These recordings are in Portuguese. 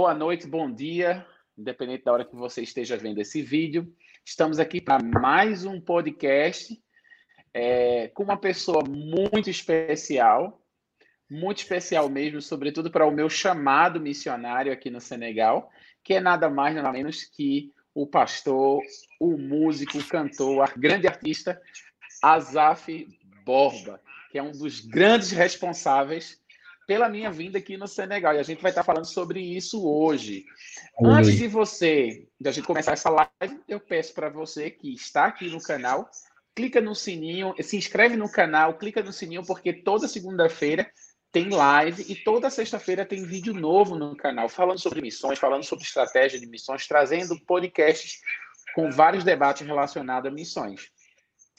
boa noite, bom dia, independente da hora que você esteja vendo esse vídeo. Estamos aqui para mais um podcast é, com uma pessoa muito especial, muito especial mesmo, sobretudo para o meu chamado missionário aqui no Senegal, que é nada mais nada menos que o pastor, o músico, o cantor, a grande artista Azaf Borba, que é um dos grandes responsáveis pela minha vinda aqui no Senegal. E a gente vai estar falando sobre isso hoje. Oi. Antes de você, da gente começar essa live, eu peço para você que está aqui no canal, clica no sininho, se inscreve no canal, clica no sininho, porque toda segunda-feira tem live e toda sexta-feira tem vídeo novo no canal, falando sobre missões, falando sobre estratégia de missões, trazendo podcasts com vários debates relacionados a missões.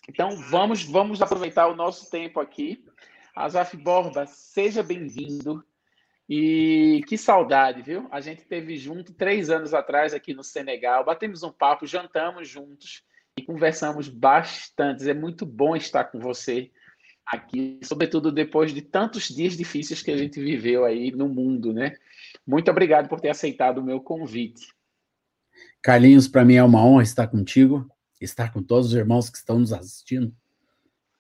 Então, vamos, vamos aproveitar o nosso tempo aqui. Azaf Borba, seja bem-vindo. E que saudade, viu? A gente teve junto três anos atrás aqui no Senegal, batemos um papo, jantamos juntos e conversamos bastante. É muito bom estar com você aqui, sobretudo depois de tantos dias difíceis que a gente viveu aí no mundo, né? Muito obrigado por ter aceitado o meu convite. Carlinhos, para mim é uma honra estar contigo estar com todos os irmãos que estão nos assistindo.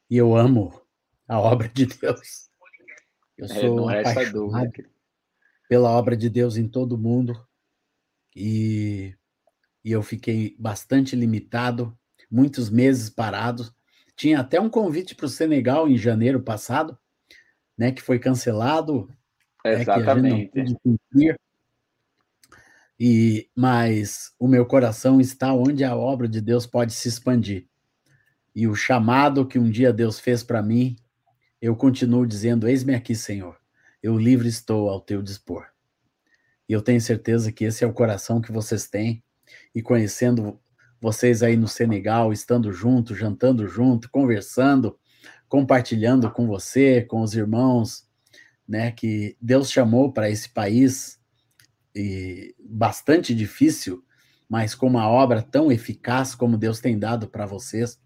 E eu amo a obra de Deus. Eu é, sou é, apaixonado pela obra de Deus em todo o mundo. E, e eu fiquei bastante limitado, muitos meses parado. Tinha até um convite para o Senegal em janeiro passado, né, que foi cancelado. Exatamente. Né, e mas o meu coração está onde a obra de Deus pode se expandir. E o chamado que um dia Deus fez para mim, eu continuo dizendo: Eis-me aqui, Senhor. Eu livre estou ao teu dispor. E eu tenho certeza que esse é o coração que vocês têm. E conhecendo vocês aí no Senegal, estando junto, jantando junto, conversando, compartilhando com você, com os irmãos, né, que Deus chamou para esse país e bastante difícil, mas com uma obra tão eficaz como Deus tem dado para vocês.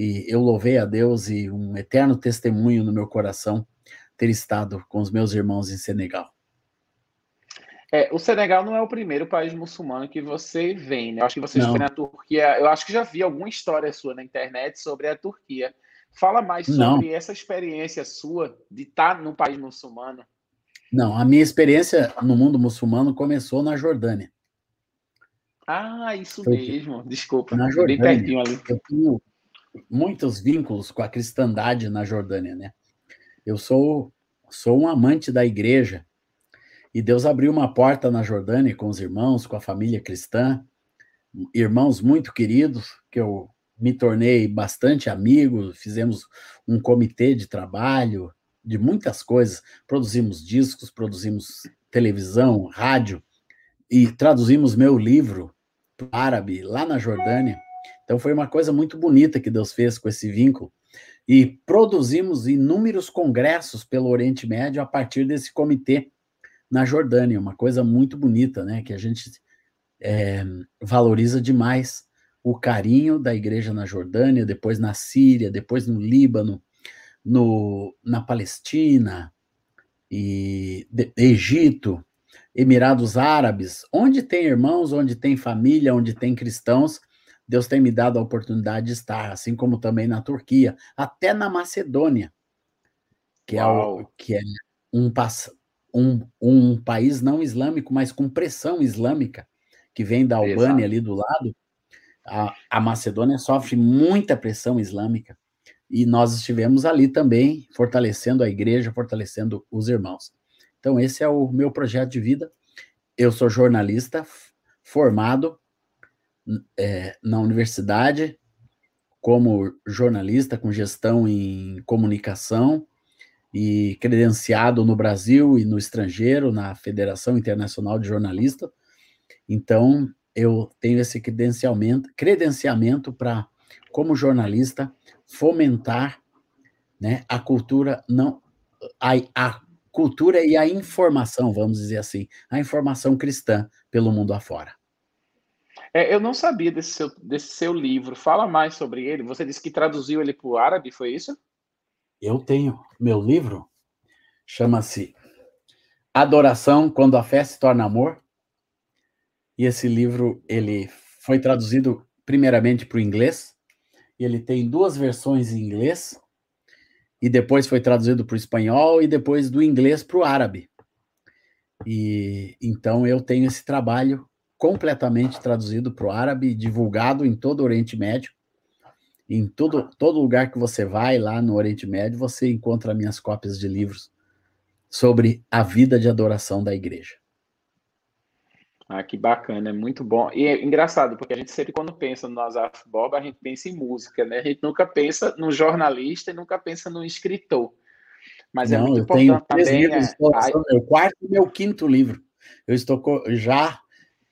E eu louvei a Deus e um eterno testemunho no meu coração ter estado com os meus irmãos em Senegal. É, o Senegal não é o primeiro país muçulmano que você vem, né? Eu acho que você foi na Turquia. Eu acho que já vi alguma história sua na internet sobre a Turquia. Fala mais sobre não. essa experiência sua de estar no país muçulmano. Não, a minha experiência no mundo muçulmano começou na Jordânia. Ah, isso Foi mesmo. Desculpa. Na Jordânia. Bem pertinho ali. Eu tenho muitos vínculos com a cristandade na Jordânia, né? Eu sou sou um amante da igreja e Deus abriu uma porta na Jordânia com os irmãos, com a família cristã, irmãos muito queridos que eu me tornei bastante amigo, fizemos um comitê de trabalho, de muitas coisas. Produzimos discos, produzimos televisão, rádio e traduzimos meu livro para árabe lá na Jordânia. Então foi uma coisa muito bonita que Deus fez com esse vínculo. E produzimos inúmeros congressos pelo Oriente Médio a partir desse comitê na Jordânia, uma coisa muito bonita, né? Que a gente é, valoriza demais o carinho da igreja na Jordânia, depois na Síria, depois no Líbano, no, na Palestina e de, Egito, Emirados Árabes, onde tem irmãos, onde tem família, onde tem cristãos, Deus tem me dado a oportunidade de estar, assim como também na Turquia, até na Macedônia, que é, o, que é um, um, um país não islâmico, mas com pressão islâmica, que vem da Albânia Exato. ali do lado. A, a Macedônia sofre muita pressão islâmica. E nós estivemos ali também, fortalecendo a igreja, fortalecendo os irmãos. Então, esse é o meu projeto de vida. Eu sou jornalista formado é, na universidade como jornalista com gestão em comunicação e credenciado no Brasil e no estrangeiro, na Federação Internacional de Jornalistas. Então, eu tenho esse credenciamento, credenciamento para, como jornalista, fomentar né, a cultura não a, a cultura e a informação, vamos dizer assim, a informação cristã pelo mundo afora. É, eu não sabia desse seu, desse seu livro. Fala mais sobre ele. Você disse que traduziu ele para o árabe, foi isso? Eu tenho. Meu livro chama-se Adoração quando a fé se torna amor. E esse livro ele foi traduzido primeiramente para o inglês. E ele tem duas versões em inglês e depois foi traduzido para o espanhol e depois do inglês para o árabe. E então eu tenho esse trabalho completamente traduzido para o árabe, divulgado em todo o Oriente Médio. Em todo, todo lugar que você vai lá no Oriente Médio, você encontra minhas cópias de livros sobre a vida de adoração da igreja. Ah, que bacana, é muito bom. E é engraçado, porque a gente sempre, quando pensa no Azaf Bob, a gente pensa em música, né? A gente nunca pensa no jornalista e nunca pensa no escritor. Mas é Não, é muito eu importante tenho também. Livros, é... Meu quarto e meu quinto livro. Eu estou já.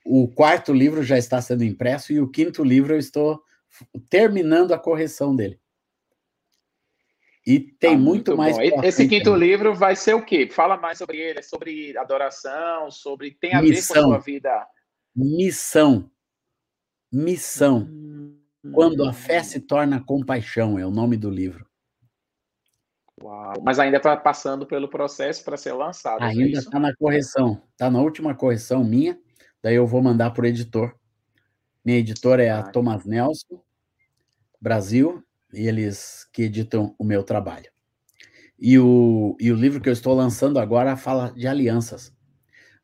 O quarto livro já está sendo impresso e o quinto livro eu estou terminando a correção dele. E tem ah, muito, muito mais. Esse quinto livro vai ser o quê? Fala mais sobre ele, sobre adoração, sobre. Tem a Missão. ver com a sua vida. Missão. Missão. Hum, Quando a fé se torna compaixão, é o nome do livro. Uau. Mas ainda está passando pelo processo para ser lançado. É ainda está na correção. Está na última correção minha. Daí eu vou mandar para o editor. Minha editora é a Thomas Nelson, Brasil e eles que editam o meu trabalho. E o, e o livro que eu estou lançando agora fala de alianças.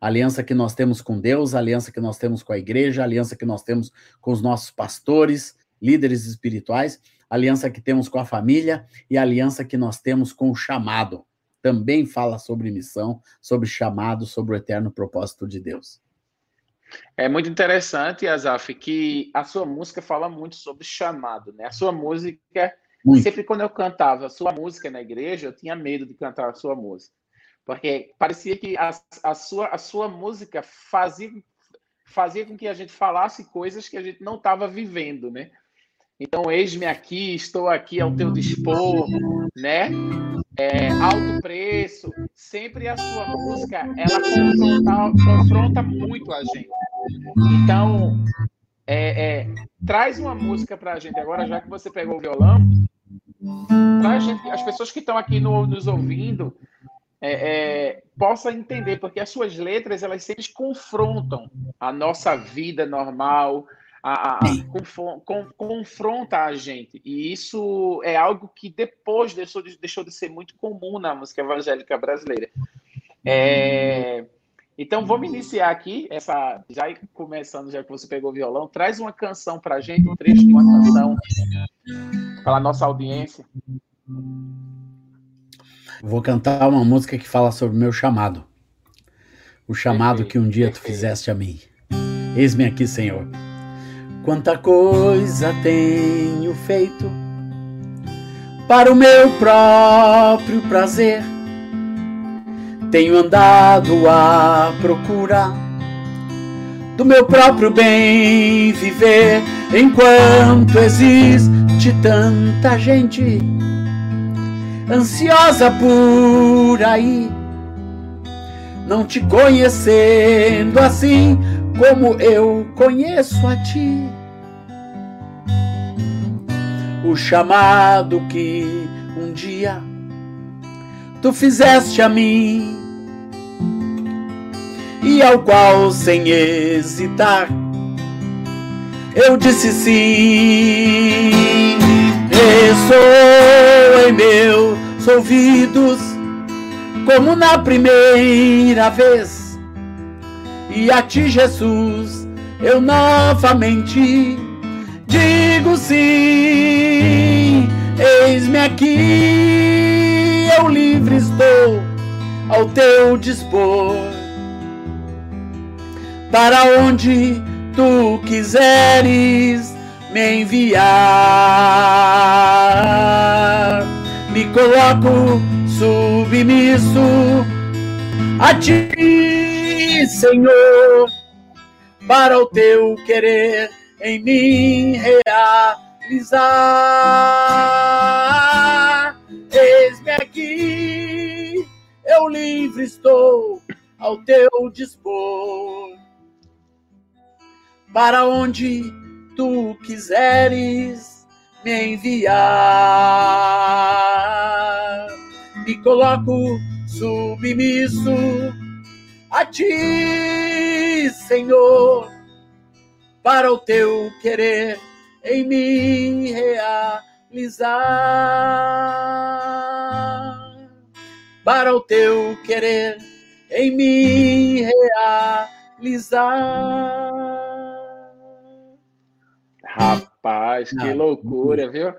aliança que nós temos com Deus, aliança que nós temos com a igreja, aliança que nós temos com os nossos pastores, líderes espirituais, aliança que temos com a família e aliança que nós temos com o chamado. Também fala sobre missão, sobre chamado, sobre o eterno propósito de Deus. É muito interessante, Azaf, que a sua música fala muito sobre chamado, né? A sua música, muito. sempre quando eu cantava a sua música na igreja, eu tinha medo de cantar a sua música. Porque parecia que a, a, sua, a sua música fazia, fazia com que a gente falasse coisas que a gente não estava vivendo, né? Então, eis-me aqui, estou aqui ao teu dispor, né? É, alto preço, sempre a sua música, ela confronta, confronta muito a gente. Então, é, é, traz uma música para a gente agora, já que você pegou o violão, para as pessoas que estão aqui no, nos ouvindo é, é, possam entender, porque as suas letras elas sempre confrontam a nossa vida normal, a, a, com, confronta a gente. E isso é algo que depois deixou de, deixou de ser muito comum na música evangélica brasileira. É, então vamos iniciar aqui, essa, já começando, já que você pegou o violão, traz uma canção para gente, um trecho de uma canção para a nossa audiência. Vou cantar uma música que fala sobre o meu chamado. O chamado perfeito, que um dia perfeito. tu fizeste a mim. Eis-me aqui, Senhor. Quanta coisa tenho feito para o meu próprio prazer. Tenho andado à procura do meu próprio bem viver, enquanto existe tanta gente ansiosa por aí, não te conhecendo assim como eu conheço a ti. O chamado que um dia tu fizeste a mim e ao qual sem hesitar eu disse sim. Ressoa em meus ouvidos como na primeira vez e a ti, Jesus, eu novamente digo sim. Eis-me aqui, eu livre estou ao teu dispor. Para onde tu quiseres me enviar, me coloco submisso a ti Senhor, para o teu querer em mim realizar. Eis-me aqui, eu livre estou ao teu dispor. Para onde tu quiseres me enviar, me coloco submisso a ti, Senhor, para o teu querer em me realizar. Para o teu querer em me realizar. Rapaz, que ah, loucura, viu?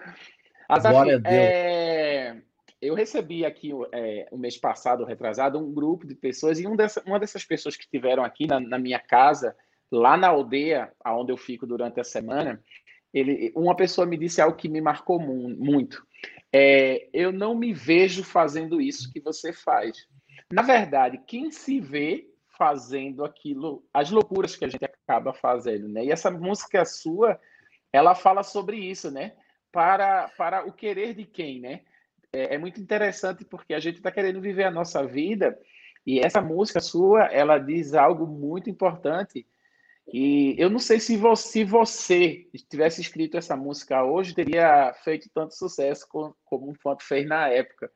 Azaf, é, eu recebi aqui é, o mês passado, retrasado, um grupo de pessoas, e um dessa, uma dessas pessoas que estiveram aqui na, na, minha casa, lá na aldeia, onde eu fico durante a semana, ele, uma pessoa me disse algo que me marcou mu muito. É, eu não me vejo fazendo isso que você faz. Na verdade, quem se vê fazendo aquilo, as loucuras que a gente acaba fazendo, né? E essa música sua, ela fala sobre isso, né? Para, para o querer de quem, né? É, é muito interessante porque a gente está querendo viver a nossa vida e essa música sua, ela diz algo muito importante. E eu não sei se você, se você tivesse escrito essa música hoje, teria feito tanto sucesso como, como o quanto fez na época.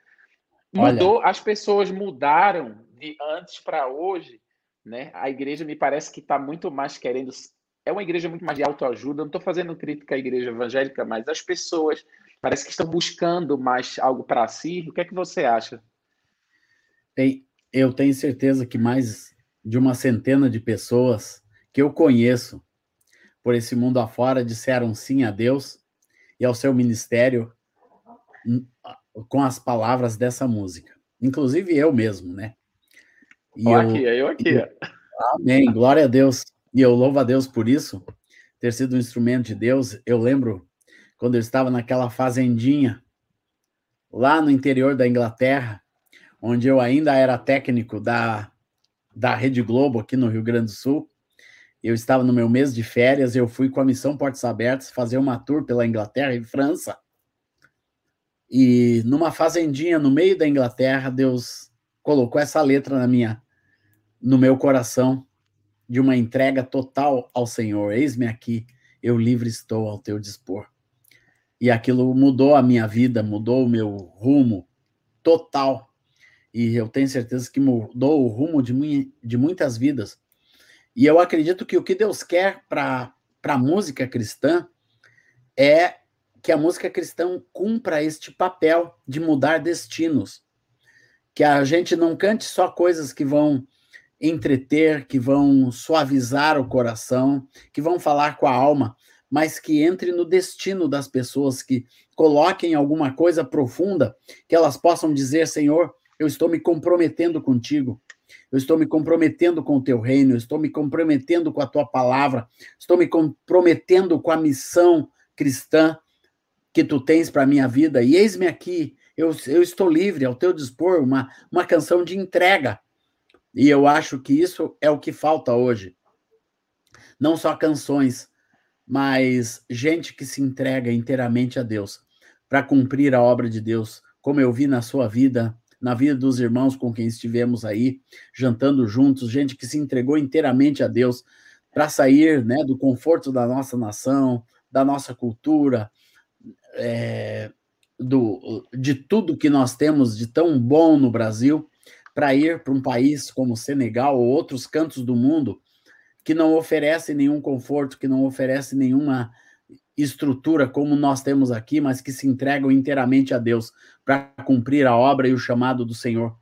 Mudou, Olha. as pessoas mudaram de antes para hoje, né? A igreja me parece que está muito mais querendo. É uma igreja muito mais de autoajuda. Não estou fazendo crítica à igreja evangélica, mas as pessoas parece que estão buscando mais algo para si. O que é que você acha? Eu tenho certeza que mais de uma centena de pessoas que eu conheço por esse mundo afora disseram sim a Deus e ao seu ministério hum, com as palavras dessa música. Inclusive eu mesmo, né? E eu, aqui, eu aqui. amém, glória a Deus. E eu louvo a Deus por isso, ter sido um instrumento de Deus. Eu lembro quando eu estava naquela fazendinha lá no interior da Inglaterra, onde eu ainda era técnico da, da Rede Globo aqui no Rio Grande do Sul. Eu estava no meu mês de férias, eu fui com a missão Portas Abertas fazer uma tour pela Inglaterra e França. E numa fazendinha no meio da Inglaterra, Deus colocou essa letra na minha no meu coração de uma entrega total ao Senhor. Eis-me aqui, eu livre estou ao teu dispor e aquilo mudou a minha vida, mudou o meu rumo total. E eu tenho certeza que mudou o rumo de, de muitas vidas. E eu acredito que o que Deus quer para a música cristã é que a música cristã cumpra este papel de mudar destinos. Que a gente não cante só coisas que vão entreter, que vão suavizar o coração, que vão falar com a alma, mas que entre no destino das pessoas, que coloquem alguma coisa profunda, que elas possam dizer: Senhor, eu estou me comprometendo contigo, eu estou me comprometendo com o teu reino, eu estou me comprometendo com a tua palavra, estou me comprometendo com a missão cristã que tu tens para a minha vida, e eis-me aqui, eu, eu estou livre, ao teu dispor, uma, uma canção de entrega. E eu acho que isso é o que falta hoje. Não só canções, mas gente que se entrega inteiramente a Deus para cumprir a obra de Deus, como eu vi na sua vida, na vida dos irmãos com quem estivemos aí, jantando juntos, gente que se entregou inteiramente a Deus para sair né, do conforto da nossa nação, da nossa cultura, é, do, de tudo que nós temos de tão bom no Brasil, para ir para um país como Senegal ou outros cantos do mundo que não oferece nenhum conforto, que não oferece nenhuma estrutura como nós temos aqui, mas que se entregam inteiramente a Deus para cumprir a obra e o chamado do Senhor.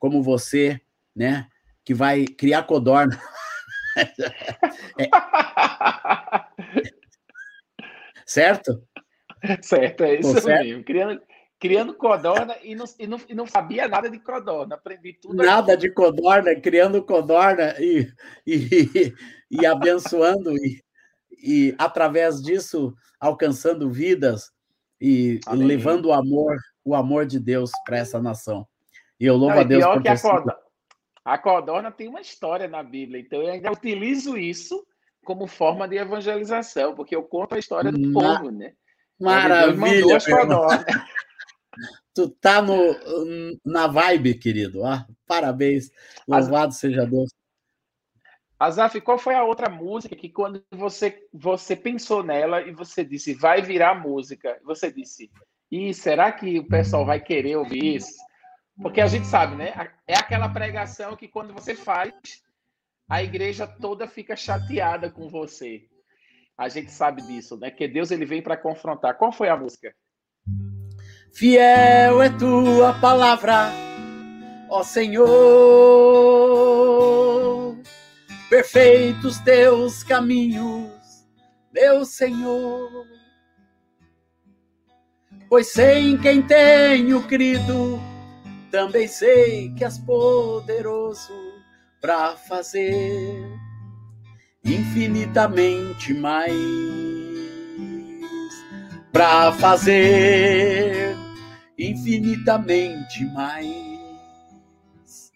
Como você, né, que vai criar codorna. é. Certo? Certo, é isso certo? mesmo. Criando, criando codorna e não, e, não, e não sabia nada de codorna. Aprendi tudo. Nada aqui. de codorna, criando codorna e, e, e abençoando e, e, através disso, alcançando vidas e, e levando o amor, o amor de Deus para essa nação. E eu louvo não, a Deus por que a codorna, a codorna tem uma história na Bíblia, então eu ainda utilizo isso como forma de evangelização, porque eu conto a história do Na... povo, né? Maravilha! Tu tá no, na vibe, querido. Ah, parabéns. Louvado seja Deus. Azaf, qual foi a outra música que quando você, você pensou nela e você disse, vai virar música, você disse, e será que o pessoal vai querer ouvir isso? Porque a gente sabe, né? É aquela pregação que quando você faz, a igreja toda fica chateada com você. a gente sabe disso, né? Que Deus ele vem para confrontar. Qual foi a música? Fiel é tua palavra, ó Senhor. Perfeitos teus caminhos, meu Senhor. Pois sei em quem tenho crido, também sei que és poderoso para fazer infinitamente mais para fazer infinitamente mais.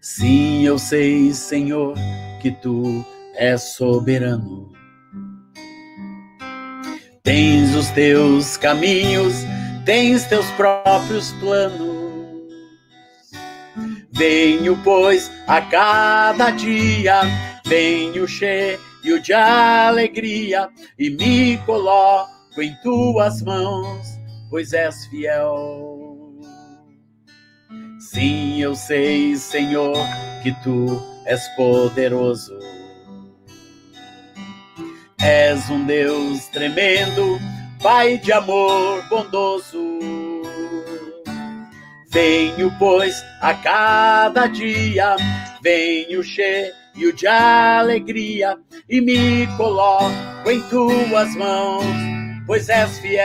Sim, eu sei, Senhor, que tu és soberano. Tens os teus caminhos, tens teus próprios planos. Venho, pois, a cada dia Venho cheio de alegria e me coloco em tuas mãos, pois és fiel. Sim, eu sei, Senhor, que tu és poderoso. És um Deus tremendo, Pai de amor bondoso. Venho, pois, a cada dia, venho cheio e o de alegria, e me coloco em tuas mãos, pois és fiel.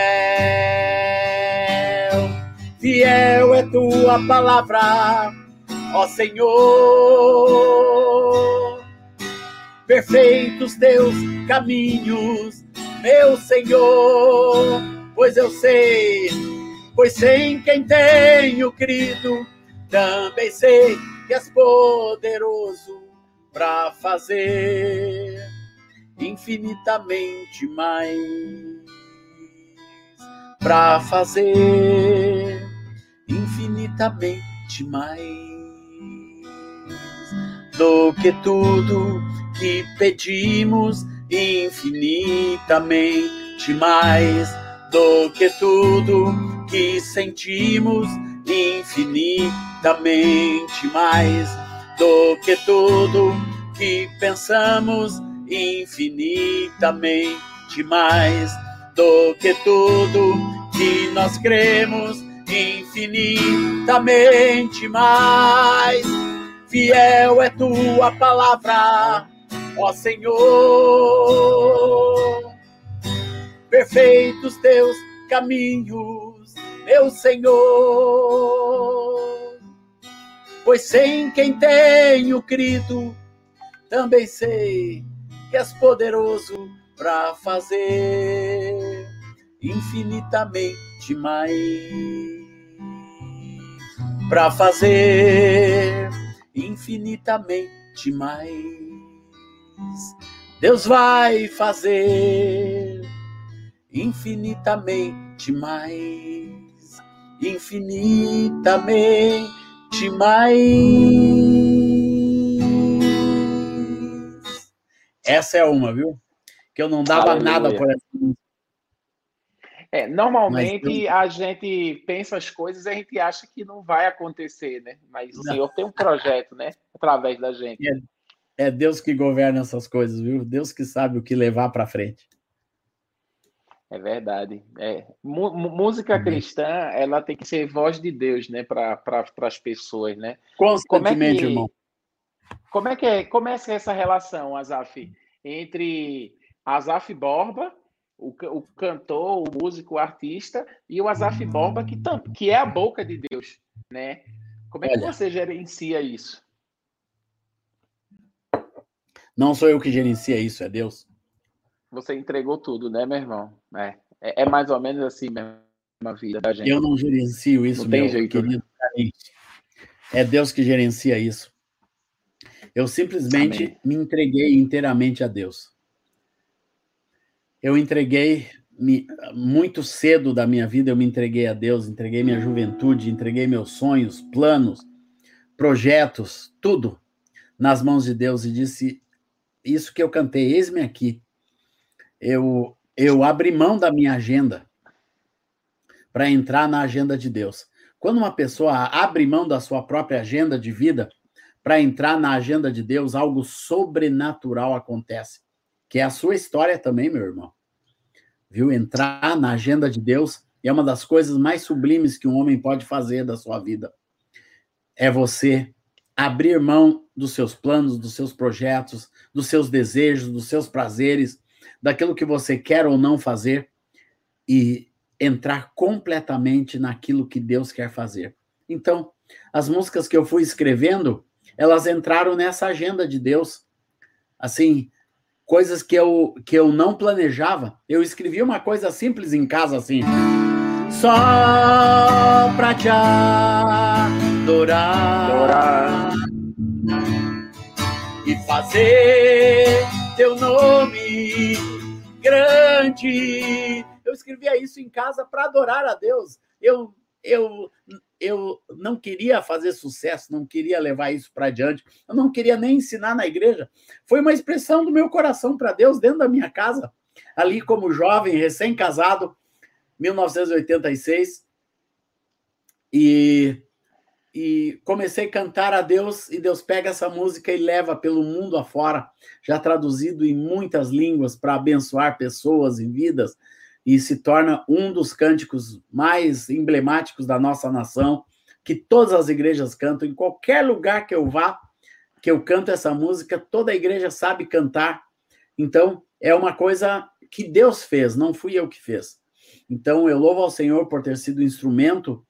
Fiel é tua palavra, ó Senhor. Perfeitos teus caminhos, meu Senhor, pois eu sei, pois sei em quem tenho crido, também sei que és poderoso para fazer infinitamente mais, para fazer infinitamente mais do que tudo que pedimos, infinitamente mais do que tudo que sentimos, infinitamente mais do que tudo que pensamos, infinitamente mais do que tudo que nós cremos, infinitamente mais. Fiel é tua palavra, ó Senhor. Perfeitos teus caminhos, meu Senhor pois sem quem tenho crido, também sei que és poderoso para fazer infinitamente mais. Para fazer infinitamente mais. Deus vai fazer infinitamente mais. Infinitamente mais. Essa é uma, viu? Que eu não dava Aleluia. nada por essa. É, normalmente Mas, a gente pensa as coisas e a gente acha que não vai acontecer, né? Mas o não. Senhor tem um projeto, né? Através da gente. É, é Deus que governa essas coisas, viu? Deus que sabe o que levar para frente. É verdade. É. Música uhum. cristã, ela tem que ser voz de Deus, né, para pra, as pessoas, né? Constantemente, como é que, irmão. Como é que é, como é essa relação, Azaf, entre Azaf Borba, o, o cantor, o músico, o artista, e o Azaf Borba, que, que é a boca de Deus, né? Como é que Olha, você gerencia isso? Não sou eu que gerencia isso, é Deus você entregou tudo, né, meu irmão? É, é, é mais ou menos assim mesmo a vida da gente. Eu não gerencio isso, não tem meu jeito, querido. Né? É Deus que gerencia isso. Eu simplesmente Amém. me entreguei inteiramente a Deus. Eu entreguei me, muito cedo da minha vida, eu me entreguei a Deus, entreguei minha juventude, entreguei meus sonhos, planos, projetos, tudo nas mãos de Deus e disse: Isso que eu cantei, eis-me aqui eu, eu abri mão da minha agenda para entrar na agenda de Deus. Quando uma pessoa abre mão da sua própria agenda de vida para entrar na agenda de Deus, algo sobrenatural acontece. que é a sua história também, meu irmão. Viu? Entrar na agenda de Deus é uma das coisas mais sublimes que um homem pode fazer da sua vida. É você abrir mão dos seus planos, dos seus projetos, dos seus desejos, dos seus prazeres, daquilo que você quer ou não fazer e entrar completamente naquilo que Deus quer fazer. Então, as músicas que eu fui escrevendo, elas entraram nessa agenda de Deus. Assim, coisas que eu, que eu não planejava. Eu escrevi uma coisa simples em casa, assim. Só pra te adorar. adorar. E fazer teu nome grande. Eu escrevia isso em casa para adorar a Deus. Eu, eu, eu não queria fazer sucesso, não queria levar isso para adiante, eu não queria nem ensinar na igreja. Foi uma expressão do meu coração para Deus dentro da minha casa, ali como jovem, recém-casado, 1986. E e comecei a cantar a Deus e Deus pega essa música e leva pelo mundo afora, já traduzido em muitas línguas para abençoar pessoas e vidas e se torna um dos cânticos mais emblemáticos da nossa nação, que todas as igrejas cantam em qualquer lugar que eu vá, que eu canto essa música, toda a igreja sabe cantar. Então, é uma coisa que Deus fez, não fui eu que fiz. Então, eu louvo ao Senhor por ter sido instrumento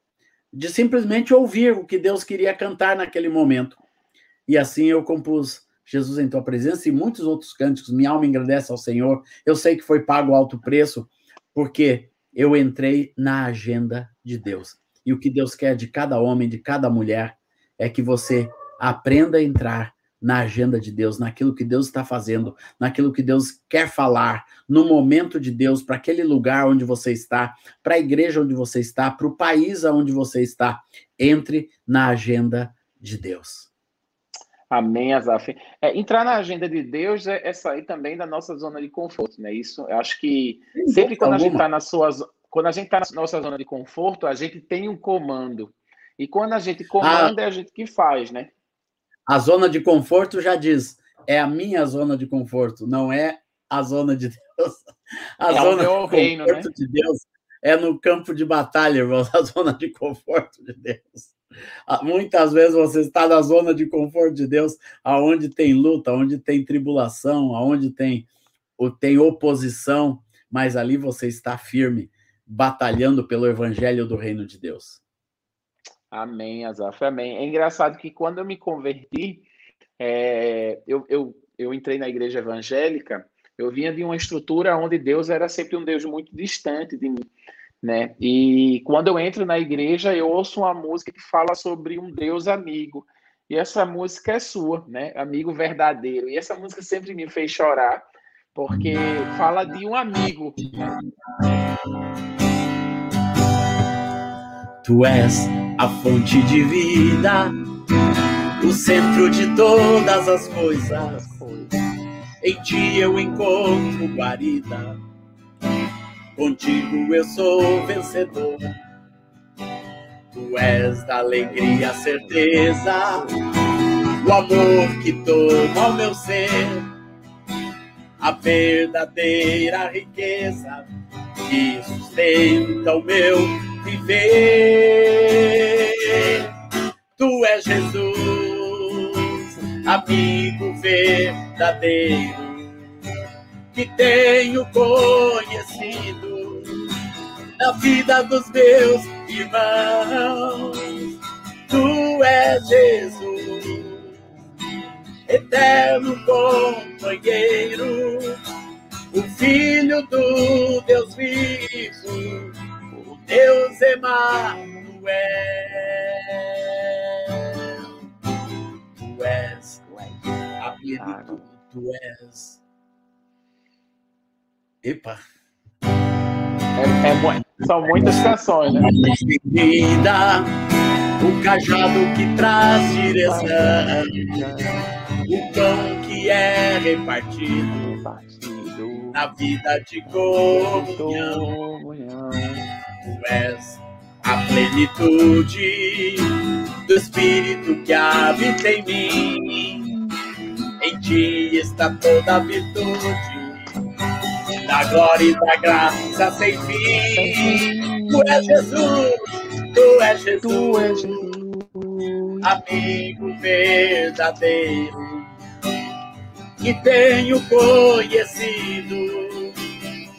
de simplesmente ouvir o que Deus queria cantar naquele momento. E assim eu compus Jesus em tua presença e muitos outros cânticos. Minha alma engrandece ao Senhor. Eu sei que foi pago alto preço, porque eu entrei na agenda de Deus. E o que Deus quer de cada homem, de cada mulher, é que você aprenda a entrar na agenda de Deus, naquilo que Deus está fazendo, naquilo que Deus quer falar, no momento de Deus, para aquele lugar onde você está, para a igreja onde você está, para o país onde você está. Entre na agenda de Deus. Amém, Azaf. É, entrar na agenda de Deus é, é, sair também da nossa zona de conforto, né? Isso, eu acho que sempre quando a gente está na sua, quando a gente está na nossa zona de conforto, a gente tem um comando. E quando a gente comanda, ah, é a gente que faz, né? A zona de conforto já diz, é a minha zona de conforto, não é a zona de Deus. A é zona de reino, conforto né? de Deus é no campo de batalha, irmãos, a zona de conforto de Deus. Ah, muitas vezes você está na zona de conforto de Deus, aonde tem luta, onde tem tribulação, aonde tem, tem oposição, mas ali você está firme, batalhando pelo evangelho do reino de Deus. Amém, Azaf, amém. É engraçado que quando eu me converti, é, eu, eu, eu entrei na igreja evangélica, eu vinha de uma estrutura onde Deus era sempre um Deus muito distante de mim, né? E quando eu entro na igreja, eu ouço uma música que fala sobre um Deus amigo. E essa música é sua, né? Amigo verdadeiro. E essa música sempre me fez chorar, porque fala de um amigo. Tu és a fonte de vida, o centro de todas as coisas. Em ti eu encontro guarida, contigo eu sou vencedor. Tu és da alegria a certeza, o amor que toma o meu ser, a verdadeira riqueza que sustenta o meu viver. Tu és Jesus, amigo verdadeiro, que tenho conhecido na vida dos meus irmãos. Tu és Jesus, eterno companheiro, o Filho do Deus vivo Deus Emanuel. Tu és a plenitude, tu és. Epa! É, é, são muitas canções, né? Vida, o cajado que traz direção, o pão que é repartido, na vida de comunhão tu és a plenitude do Espírito que habita em mim. Em ti está toda a virtude, da glória e da graça sem fim. Tu és Jesus, tu és Jesus, amigo verdadeiro, que tenho conhecido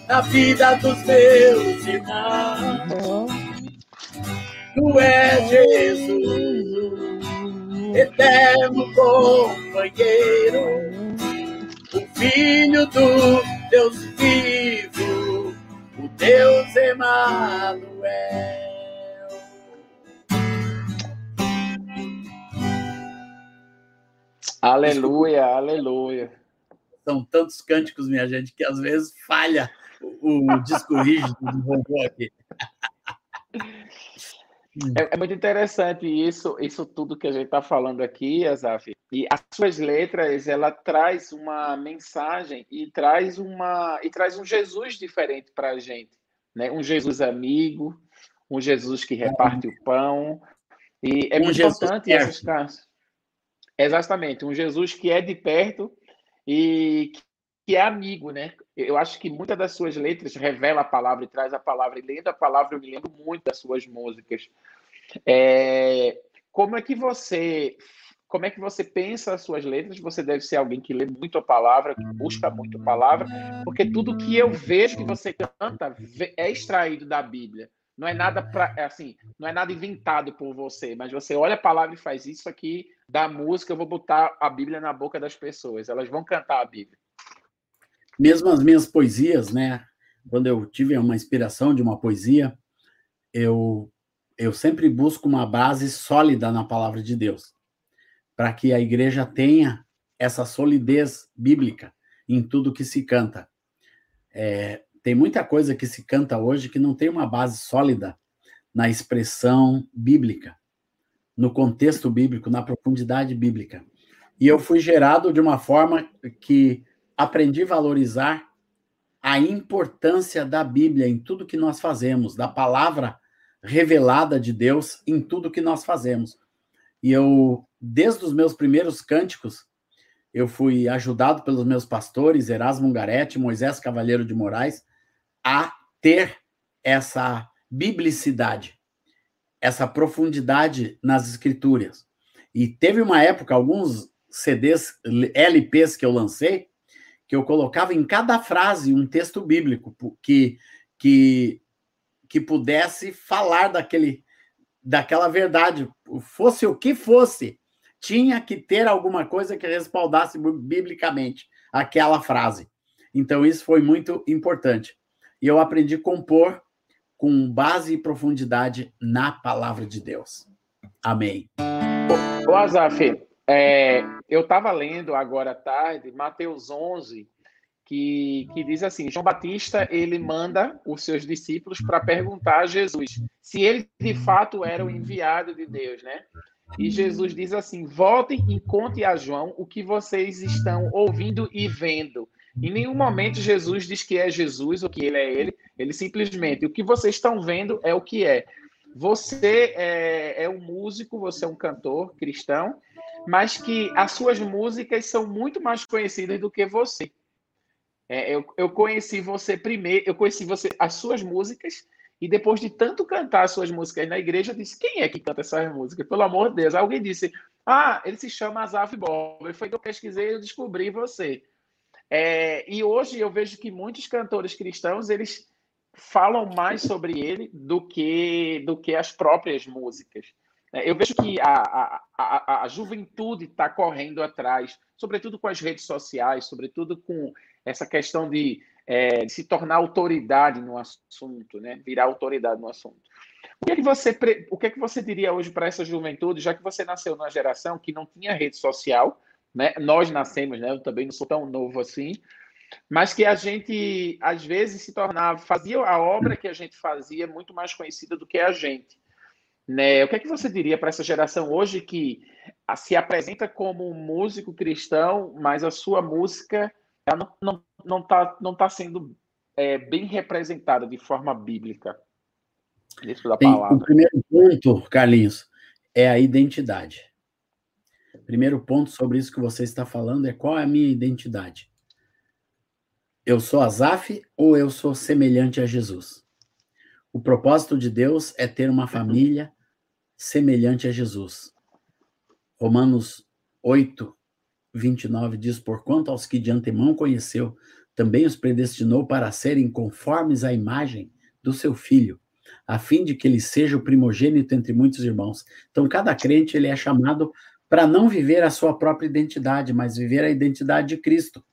na vida dos meus irmãos. Tu és Jesus, eterno companheiro o Filho do Deus vivo, o Deus Emanuel. Aleluia, aleluia. São tantos cânticos, minha gente, que às vezes falha o, disco rígido do robô aqui. É, é, muito interessante isso, isso tudo que a gente está falando aqui, Azaf. E as suas letras, ela traz uma mensagem e traz uma e traz um Jesus diferente para a gente, né? Um Jesus amigo, um Jesus que reparte o pão. E é um muito Jesus importante perto. essas. Exatamente, um Jesus que é de perto e que é amigo, né? Eu acho que muitas das suas letras revela a palavra e traz a palavra. E lendo a palavra, eu me lembro muito das suas músicas. É... Como é que você como é que você pensa as suas letras? Você deve ser alguém que lê muito a palavra, que busca muito a palavra, porque tudo que eu vejo que você canta é extraído da Bíblia. Não é nada pra, é assim, não é nada inventado por você, mas você olha a palavra e faz isso aqui da música, eu vou botar a Bíblia na boca das pessoas, elas vão cantar a Bíblia mesmo as minhas poesias, né? Quando eu tive uma inspiração de uma poesia, eu eu sempre busco uma base sólida na palavra de Deus, para que a igreja tenha essa solidez bíblica em tudo que se canta. É, tem muita coisa que se canta hoje que não tem uma base sólida na expressão bíblica, no contexto bíblico, na profundidade bíblica. E eu fui gerado de uma forma que aprendi a valorizar a importância da Bíblia em tudo que nós fazemos, da palavra revelada de Deus em tudo que nós fazemos. E eu, desde os meus primeiros cânticos, eu fui ajudado pelos meus pastores, Erasmo Garetti, Moisés Cavalheiro de Moraes, a ter essa biblicidade, essa profundidade nas escrituras. E teve uma época, alguns CDs, LPs que eu lancei, que eu colocava em cada frase um texto bíblico que, que, que pudesse falar daquele, daquela verdade, fosse o que fosse, tinha que ter alguma coisa que respaldasse biblicamente aquela frase. Então, isso foi muito importante. E eu aprendi a compor com base e profundidade na palavra de Deus. Amém. Ô, Azaf, é, eu estava lendo agora à tarde Mateus 11, que, que diz assim: João Batista ele manda os seus discípulos para perguntar a Jesus se ele de fato era o enviado de Deus, né? E Jesus diz assim: voltem e conte a João o que vocês estão ouvindo e vendo. Em nenhum momento Jesus diz que é Jesus ou que ele é ele. Ele simplesmente, o que vocês estão vendo é o que é. Você é, é um músico, você é um cantor cristão, mas que as suas músicas são muito mais conhecidas do que você. É, eu, eu conheci você primeiro, eu conheci você as suas músicas e depois de tanto cantar as suas músicas na igreja, eu disse: quem é que canta essas músicas? Pelo amor de Deus. Alguém disse: ah, ele se chama Azaf Bob. Foi que eu pesquisei e descobri você. É, e hoje eu vejo que muitos cantores cristãos eles falam mais sobre ele do que do que as próprias músicas. É, eu vejo que a, a, a, juventude está correndo atrás, sobretudo com as redes sociais, sobretudo com essa questão de, é, de, se tornar autoridade no assunto, né? virar autoridade no assunto. O que, é que você, o que, é que você diria hoje para essa juventude, já que você nasceu numa geração que não tinha rede social, né? nós nascemos, né? eu também não sou tão novo assim, mas que a gente, às vezes, se tornava, fazia a obra que a gente fazia muito mais conhecida do que a gente. Né? O que é que você diria para essa geração hoje que se apresenta como um músico cristão, mas a sua música ela não está não, não tá, não tá sendo é, bem representada de forma bíblica? Isso da palavra. o primeiro ponto, Carlinhos, é a identidade. Primeiro ponto sobre isso que você está falando é qual é a minha identidade. eu sou Azaf ou eu sou semelhante a Jesus? O propósito de Deus é ter uma família semelhante a Jesus. Romanos 8, 29 diz: Porquanto aos que de antemão conheceu, também os predestinou para serem conformes à imagem do seu filho, a fim de que ele seja o primogênito entre muitos irmãos. Então, cada crente ele é chamado para não viver a sua própria identidade, mas viver a identidade de Cristo.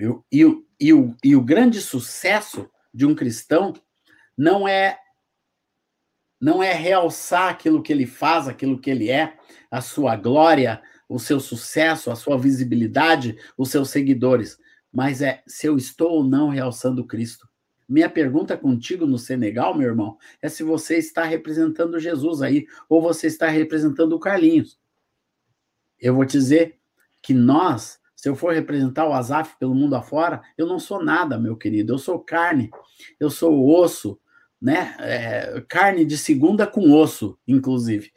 E, o, e, o, e o grande sucesso de um cristão não é não é realçar aquilo que ele faz, aquilo que ele é, a sua glória, o seu sucesso, a sua visibilidade, os seus seguidores, mas é se eu estou ou não realçando Cristo. Minha pergunta contigo no Senegal, meu irmão, é se você está representando Jesus aí ou você está representando o Carlinhos. Eu vou te dizer que nós se eu for representar o Azaf pelo mundo afora, eu não sou nada, meu querido. Eu sou carne, eu sou osso, né? É, carne de segunda com osso, inclusive.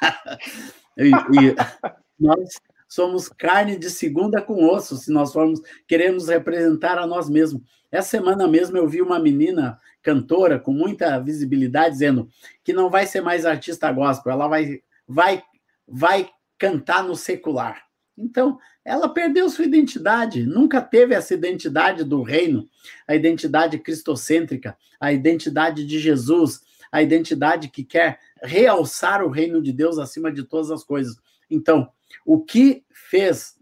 e, e nós somos carne de segunda com osso, se nós formos queremos representar a nós mesmos. Essa semana mesmo eu vi uma menina cantora com muita visibilidade dizendo que não vai ser mais artista gospel, ela vai vai vai cantar no secular. Então, ela perdeu sua identidade, nunca teve essa identidade do reino, a identidade cristocêntrica, a identidade de Jesus, a identidade que quer realçar o reino de Deus acima de todas as coisas. Então, o que fez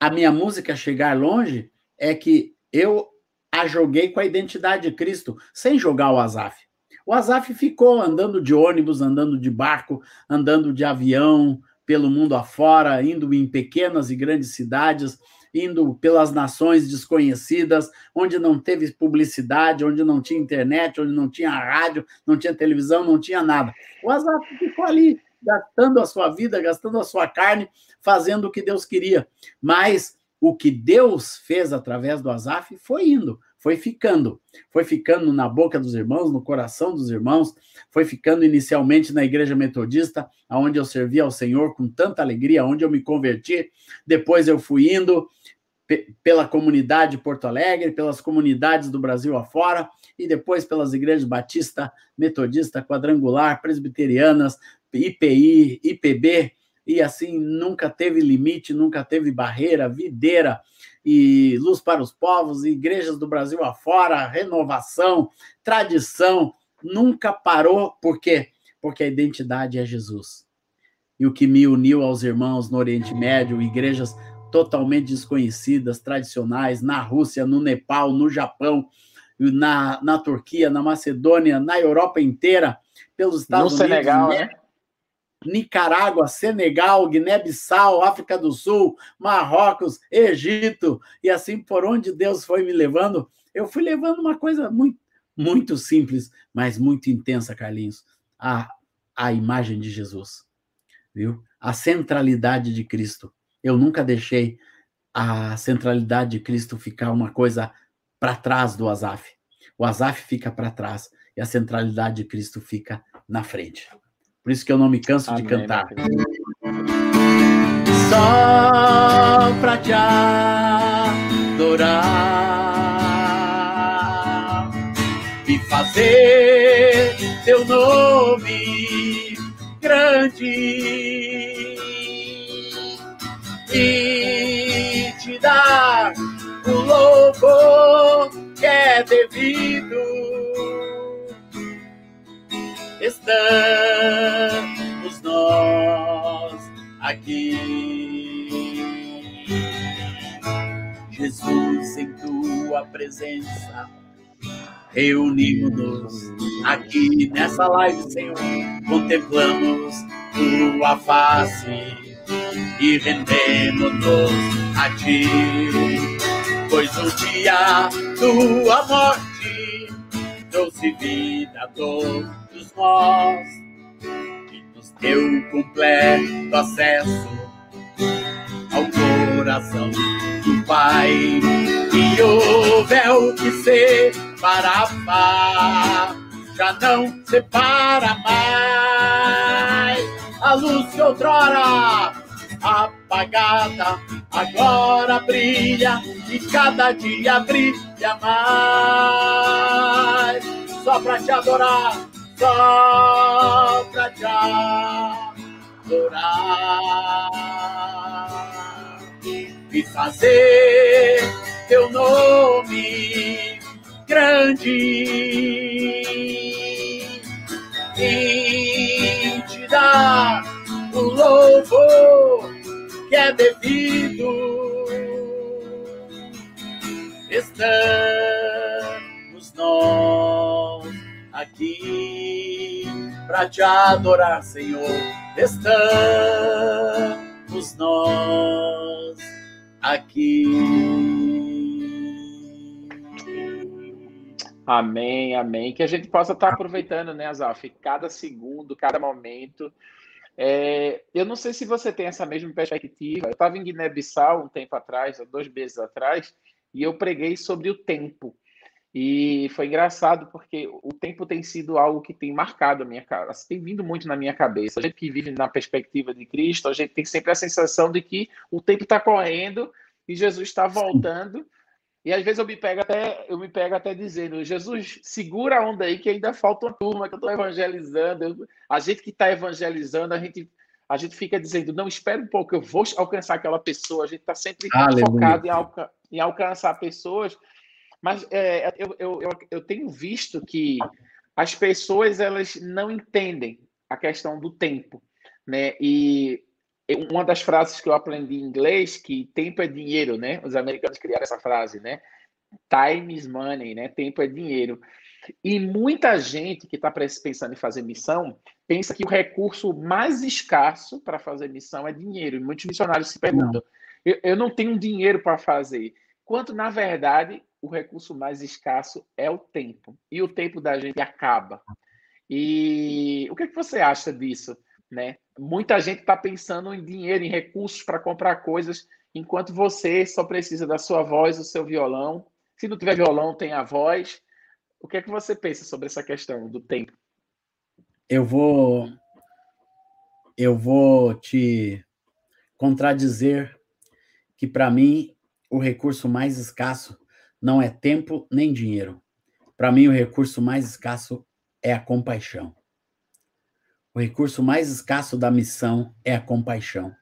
a minha música chegar longe é que eu a joguei com a identidade de Cristo, sem jogar o Azaf. O Azaf ficou andando de ônibus, andando de barco, andando de avião, pelo mundo afora, indo em pequenas e grandes cidades, indo pelas nações desconhecidas, onde não teve publicidade, onde não tinha internet, onde não tinha rádio, não tinha televisão, não tinha nada. O Azaf ficou ali, gastando a sua vida, gastando a sua carne, fazendo o que Deus queria. Mas o que Deus fez através do Azaf foi indo, foi ficando, foi ficando na boca dos irmãos, no coração dos irmãos, foi ficando inicialmente na igreja metodista, aonde eu servi ao Senhor com tanta alegria, onde eu me converti. Depois eu fui indo pela comunidade de Porto Alegre, pelas comunidades do Brasil afora, e depois pelas igrejas batista, metodista, quadrangular, presbiterianas, IPI, IPB, e assim nunca teve limite, nunca teve barreira, videira, e Luz para os Povos, igrejas do Brasil afora, renovação, tradição, nunca parou, por quê? Porque a identidade é Jesus. E o que me uniu aos irmãos no Oriente Médio, igrejas totalmente desconhecidas, tradicionais, na Rússia, no Nepal, no Japão, na, na Turquia, na Macedônia, na Europa inteira, pelos Estados no Unidos. Senegal, né? Nicarágua, Senegal, Guiné-Bissau, África do Sul, Marrocos, Egito, e assim por onde Deus foi me levando, eu fui levando uma coisa muito, muito simples, mas muito intensa, Carlinhos, a, a imagem de Jesus, viu? A centralidade de Cristo. Eu nunca deixei a centralidade de Cristo ficar uma coisa para trás do Azaf. O Azaf fica para trás e a centralidade de Cristo fica na frente. Por isso que eu não me canso Amém, de cantar. Só pra te adorar e fazer teu nome grande e te dar o louvor que é devido estamos Jesus, em tua presença, reunimos-nos aqui nessa live, Senhor, contemplamos tua face e rendemos-nos a ti, pois no dia tua morte trouxe vida a todos nós e deu completo acesso ao coração do Pai. E o véu que separava já não separa mais. A luz que outrora apagada, agora brilha e cada dia brilha mais. Só para te adorar, só para te adorar e fazer teu nome grande e te dar o louvor que é devido. Estamos nós aqui para te adorar, Senhor. Estamos nós aqui. Amém, amém. Que a gente possa estar aproveitando, né, Azaf, cada segundo, cada momento. É, eu não sei se você tem essa mesma perspectiva. Eu estava em Guiné-Bissau um tempo atrás, dois meses atrás, e eu preguei sobre o tempo. E foi engraçado porque o tempo tem sido algo que tem marcado a minha cara, tem vindo muito na minha cabeça. A gente que vive na perspectiva de Cristo, a gente tem sempre a sensação de que o tempo está correndo e Jesus está voltando. E às vezes eu me pego até, eu me pego até dizendo, Jesus, segura a onda aí que ainda falta uma turma que eu estou evangelizando. Eu, a gente que está evangelizando, a gente, a gente fica dizendo, não, espera um pouco, eu vou alcançar aquela pessoa. A gente está sempre Aleluia. focado em, alca em, alcançar pessoas. Mas é, eu, eu, eu, eu tenho visto que as pessoas elas não entendem a questão do tempo. Né? E uma das frases que eu aprendi em inglês que tempo é dinheiro, né? Os americanos criaram essa frase, né? Time is money, né? Tempo é dinheiro. E muita gente que está pensando em fazer missão pensa que o recurso mais escasso para fazer missão é dinheiro. E muitos missionários se perguntam: não. Eu, eu não tenho dinheiro para fazer. Quanto, na verdade, o recurso mais escasso é o tempo. E o tempo da gente acaba. E o que, é que você acha disso? né? Muita gente está pensando em dinheiro, em recursos para comprar coisas, enquanto você só precisa da sua voz, do seu violão. Se não tiver violão, tem a voz. O que é que você pensa sobre essa questão do tempo? Eu vou eu vou te contradizer que para mim o recurso mais escasso não é tempo nem dinheiro. Para mim o recurso mais escasso é a compaixão. O recurso mais escasso da missão é a compaixão.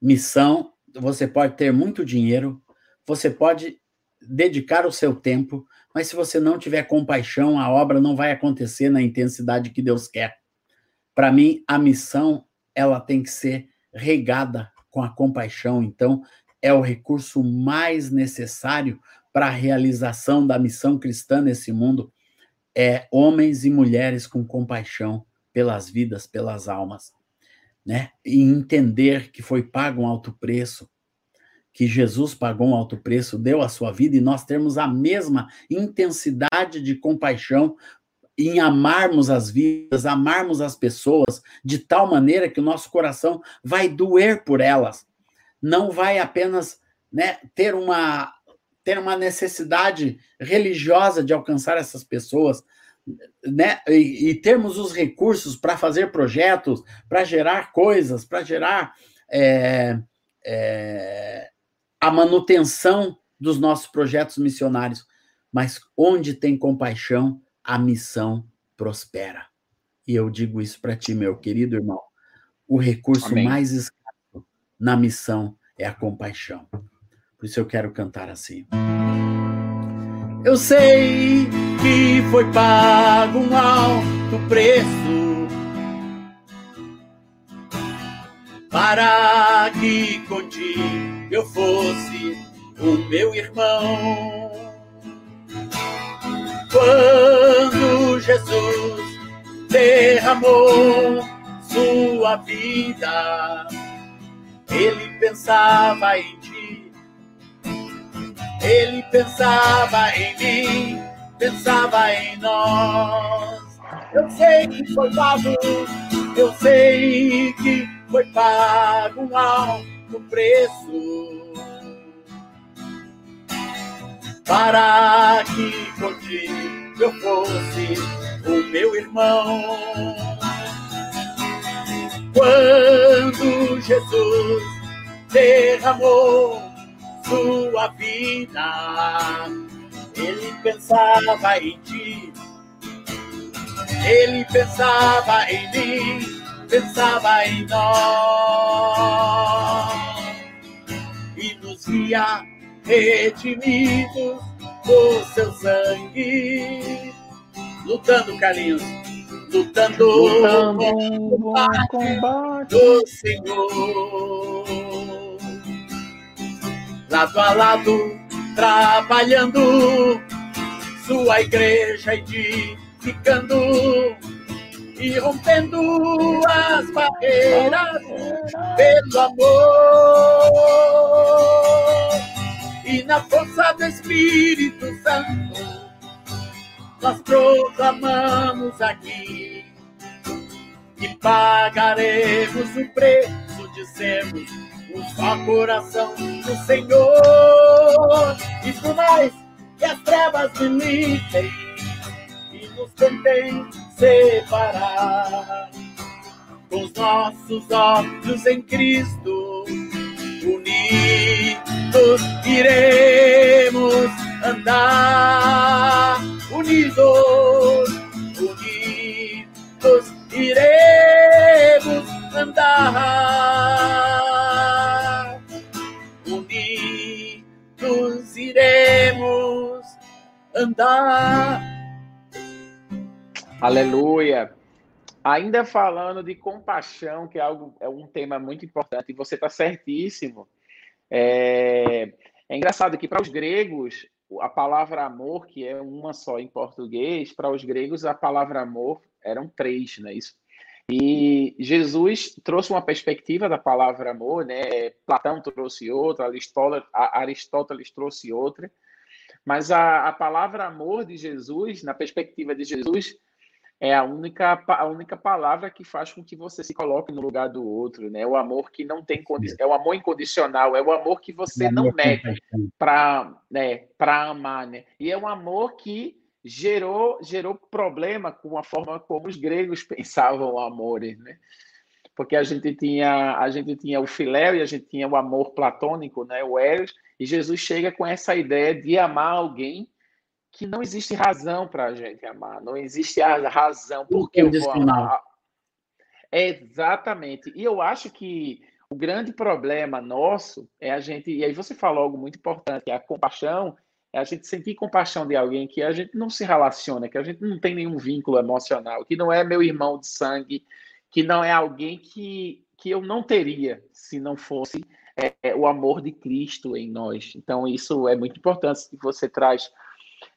Missão, você pode ter muito dinheiro, você pode dedicar o seu tempo, mas se você não tiver compaixão, a obra não vai acontecer na intensidade que Deus quer. Para mim, a missão, ela tem que ser regada com a compaixão. Então, é o recurso mais necessário para a realização da missão cristã nesse mundo é homens e mulheres com compaixão pelas vidas, pelas almas, né? E entender que foi pago um alto preço, que Jesus pagou um alto preço, deu a sua vida e nós temos a mesma intensidade de compaixão em amarmos as vidas, amarmos as pessoas de tal maneira que o nosso coração vai doer por elas. Não vai apenas, né, ter uma ter uma necessidade religiosa de alcançar essas pessoas, né, e, e termos os recursos para fazer projetos, para gerar coisas, para gerar é, é, a manutenção dos nossos projetos missionários. Mas onde tem compaixão, a missão prospera. E eu digo isso para ti, meu querido irmão. O recurso Amém. mais na missão é a compaixão. Por isso eu quero cantar assim. Eu sei que foi pago um alto preço para que contigo eu fosse o meu irmão. Quando Jesus derramou sua vida, ele pensava em ele pensava em mim, pensava em nós. Eu sei que foi pago, eu sei que foi pago um alto preço para que contigo eu fosse o meu irmão. Quando Jesus derramou sua vida. Ele pensava em ti, ele pensava em mim, pensava em nós e nos via redimidos por seu sangue. Lutando, Carlinhos, lutando, lutando com o combate do Senhor. Lado a lado, trabalhando, sua igreja edificando e rompendo as barreiras pelo amor e na força do Espírito Santo nós proclamamos aqui que pagaremos o preço de sermos um só coração do Senhor. E por mais que as trevas militem e nos tentem separar. Com os nossos olhos em Cristo unidos iremos Aleluia. Ainda falando de compaixão, que é algo é um tema muito importante, e você está certíssimo. É, é engraçado que para os gregos a palavra amor, que é uma só em português, para os gregos a palavra amor eram três, não é isso? E Jesus trouxe uma perspectiva da palavra amor, né? Platão trouxe outra, Aristóteles, trouxe outra, mas a, a palavra amor de Jesus, na perspectiva de Jesus, é a única, a única palavra que faz com que você se coloque no lugar do outro, né? O amor que não tem condição, é o amor incondicional, é o amor que você não mede para né, para amar, né? E é um amor que gerou gerou problema com a forma como os gregos pensavam o amor, né? Porque a gente tinha a gente tinha o filéu e a gente tinha o amor platônico, né? O eros, e Jesus chega com essa ideia de amar alguém que não existe razão para a gente amar, não existe a razão porque eu vou amar. É, exatamente. E eu acho que o grande problema nosso é a gente, e aí você falou algo muito importante, é a compaixão, é a gente sentir compaixão de alguém que a gente não se relaciona, que a gente não tem nenhum vínculo emocional, que não é meu irmão de sangue, que não é alguém que, que eu não teria se não fosse é o amor de Cristo em nós. Então, isso é muito importante que você traz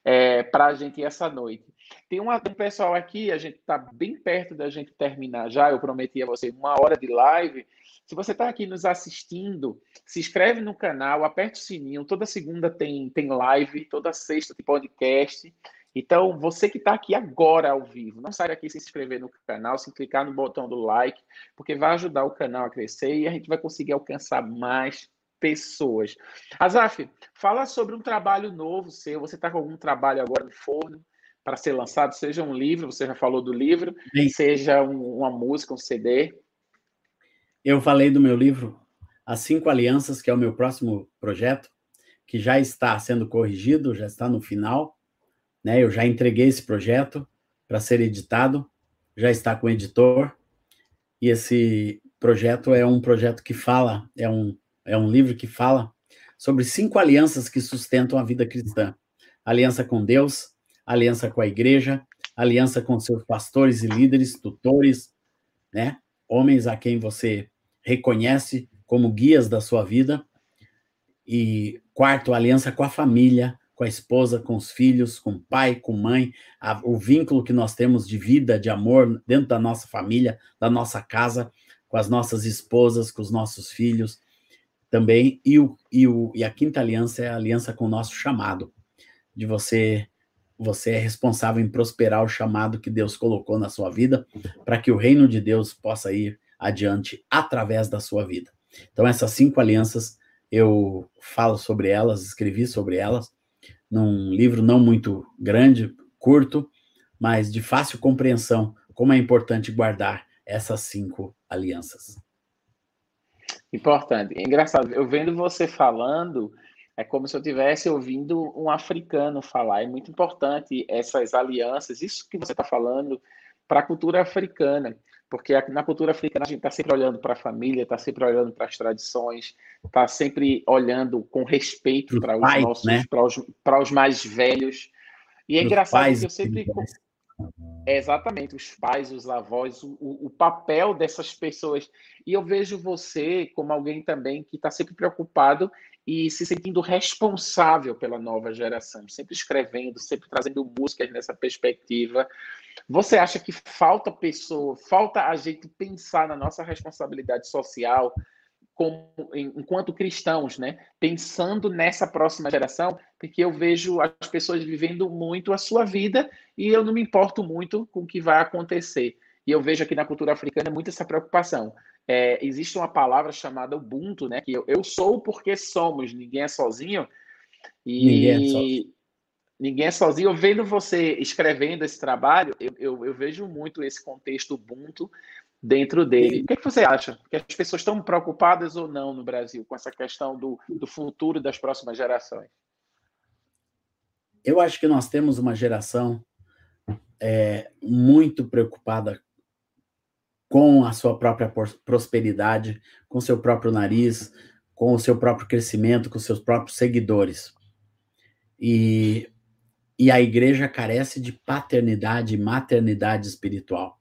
é, para a gente essa noite. Tem um pessoal aqui, a gente está bem perto da gente terminar já. Eu prometi a você uma hora de live. Se você está aqui nos assistindo, se inscreve no canal, aperte o sininho. Toda segunda tem, tem live, toda sexta tem podcast. Então, você que está aqui agora ao vivo, não sai daqui sem se inscrever no canal, sem clicar no botão do like, porque vai ajudar o canal a crescer e a gente vai conseguir alcançar mais pessoas. Azaf, fala sobre um trabalho novo seu. Você está com algum trabalho agora no forno para ser lançado? Seja um livro, você já falou do livro, seja um, uma música, um CD. Eu falei do meu livro As Cinco Alianças, que é o meu próximo projeto, que já está sendo corrigido, já está no final. Né? Eu já entreguei esse projeto para ser editado, já está com o editor. E esse projeto é um projeto que fala, é um é um livro que fala sobre cinco alianças que sustentam a vida cristã: aliança com Deus, aliança com a igreja, aliança com seus pastores e líderes, tutores, né? Homens a quem você reconhece como guias da sua vida. E quarto, aliança com a família, com a esposa, com os filhos, com o pai, com mãe, a, o vínculo que nós temos de vida, de amor dentro da nossa família, da nossa casa, com as nossas esposas, com os nossos filhos, também, e, o, e, o, e a quinta aliança é a aliança com o nosso chamado, de você você é responsável em prosperar o chamado que Deus colocou na sua vida, para que o reino de Deus possa ir adiante através da sua vida. Então, essas cinco alianças, eu falo sobre elas, escrevi sobre elas, num livro não muito grande, curto, mas de fácil compreensão, como é importante guardar essas cinco alianças. Importante. É engraçado, eu vendo você falando, é como se eu estivesse ouvindo um africano falar. É muito importante essas alianças, isso que você está falando, para a cultura africana. Porque na cultura africana a gente está sempre olhando para a família, está sempre olhando para as tradições, está sempre olhando com respeito para os pais, nossos, né? para, os, os mais velhos. E é engraçado que eu sempre. É exatamente, os pais, os avós, o, o, papel dessas pessoas. E eu vejo você como alguém também que está sempre preocupado e se sentindo responsável pela nova geração, sempre escrevendo, sempre trazendo músicas nessa perspectiva. Você acha que falta pessoa, falta a gente pensar na nossa responsabilidade social como, enquanto cristãos, né? Pensando nessa próxima geração, porque eu vejo as pessoas vivendo muito a sua vida e eu não me importo muito com o que vai acontecer. E eu vejo aqui na cultura africana muito essa preocupação. É, existe uma palavra chamada Ubuntu, né? Que eu, eu sou porque somos, ninguém é sozinho. E ninguém é sozinho. Ninguém é sozinho. Eu vendo você escrevendo esse trabalho, eu, eu, eu vejo muito esse contexto Ubuntu dentro dele. O que, é que você acha? Que as pessoas estão preocupadas ou não no Brasil com essa questão do, do futuro das próximas gerações? Eu acho que nós temos uma geração é, muito preocupada com a sua própria prosperidade, com seu próprio nariz, com o seu próprio crescimento, com seus próprios seguidores. E, e a igreja carece de paternidade e maternidade espiritual,